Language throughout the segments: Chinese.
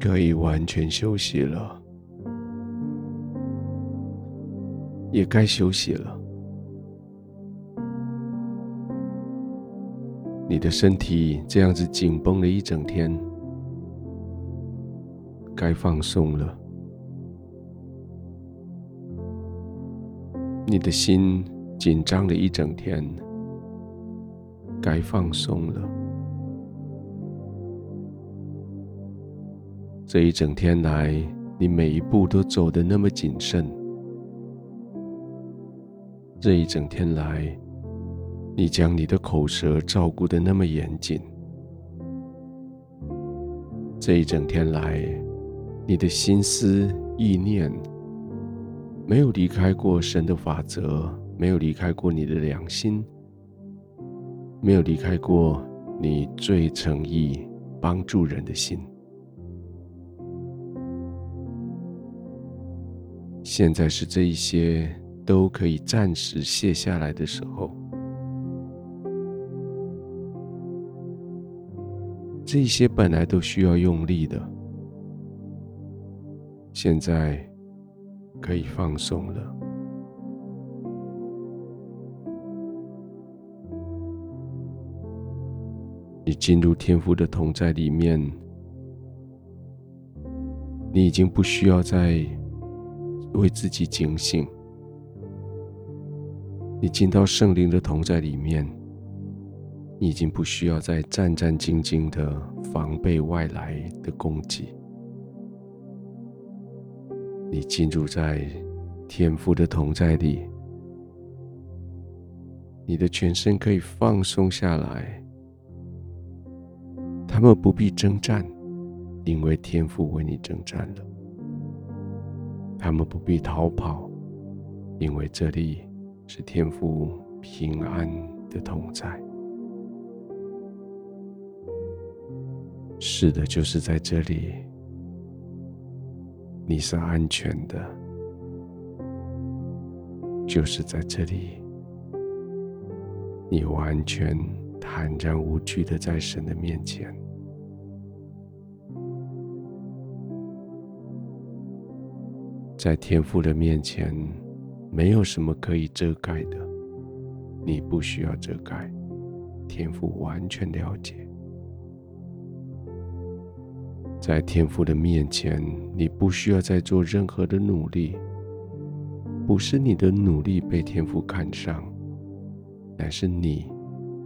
可以完全休息了，也该休息了。你的身体这样子紧绷了一整天，该放松了。你的心紧张了一整天，该放松了。这一整天来，你每一步都走得那么谨慎。这一整天来，你将你的口舌照顾得那么严谨。这一整天来，你的心思意念没有离开过神的法则，没有离开过你的良心，没有离开过你最诚意帮助人的心。现在是这一些都可以暂时卸下来的时候，这一些本来都需要用力的，现在可以放松了。你进入天赋的同在里面，你已经不需要再。为自己警醒，你进到圣灵的同在里面，你已经不需要再战战兢兢的防备外来的攻击。你进入在天父的同在里，你的全身可以放松下来，他们不必征战，因为天父为你征战了。他们不必逃跑，因为这里是天父平安的同在。是的，就是在这里，你是安全的。就是在这里，你完全坦然无惧的在神的面前。在天父的面前，没有什么可以遮盖的，你不需要遮盖，天父完全了解。在天父的面前，你不需要再做任何的努力，不是你的努力被天父看上，乃是你，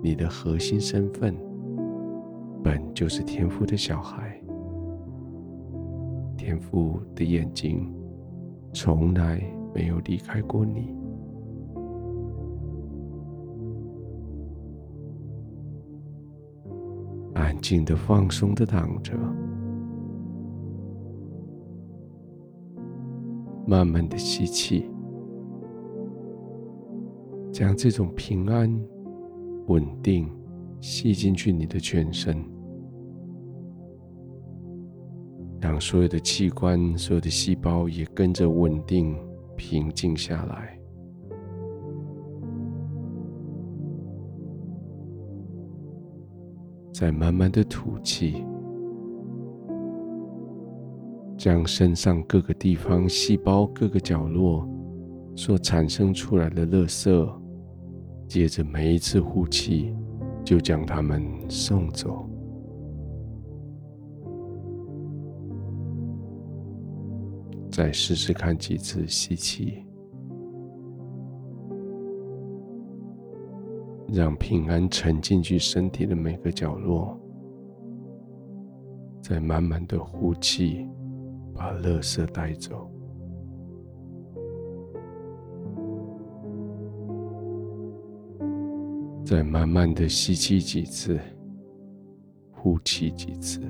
你的核心身份，本就是天父的小孩，天父的眼睛。从来没有离开过你。安静的、放松的躺着，慢慢的吸气，将这种平安、稳定吸进去你的全身。让所有的器官、所有的细胞也跟着稳定、平静下来。再慢慢的吐气，将身上各个地方、细胞各个角落所产生出来的垃圾，接着每一次呼气，就将它们送走。再试试看几次吸气，让平安沉进去身体的每个角落。再慢慢的呼气，把垃圾带走。再慢慢的吸气几次，呼气几次。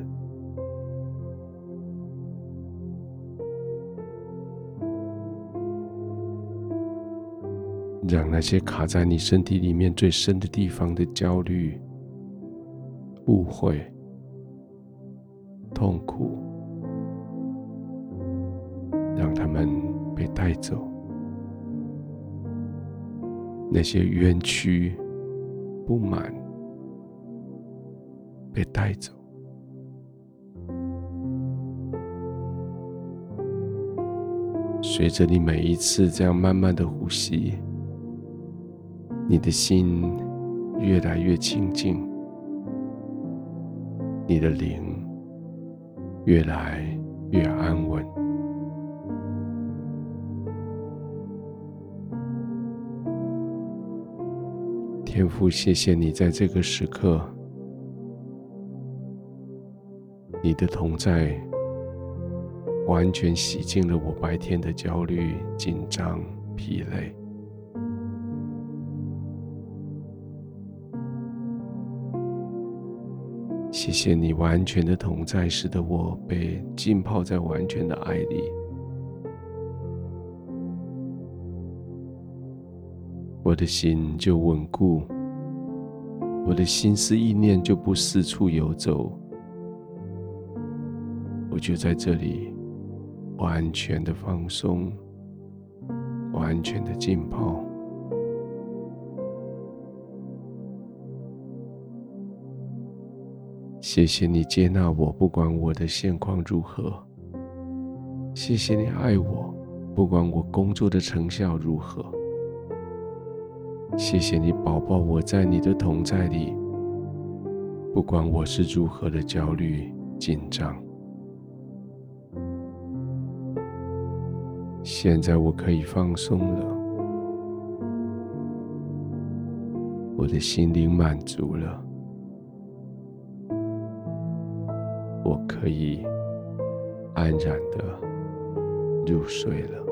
让那些卡在你身体里面最深的地方的焦虑、误会、痛苦，让他们被带走；那些冤屈、不满被带走；随着你每一次这样慢慢的呼吸，你的心越来越清净，你的灵越来越安稳。天父，谢谢你在这个时刻，你的同在。完全洗净了我白天的焦虑、紧张、疲累。谢谢你完全的同在，使得我被浸泡在完全的爱里。我的心就稳固，我的心思意念就不四处游走，我就在这里。完全的放松，完全的浸泡。谢谢你接纳我，不管我的现况如何。谢谢你爱我，不管我工作的成效如何。谢谢你宝宝，我在你的同在里，不管我是如何的焦虑紧张。现在我可以放松了，我的心灵满足了，可以安然的入睡了。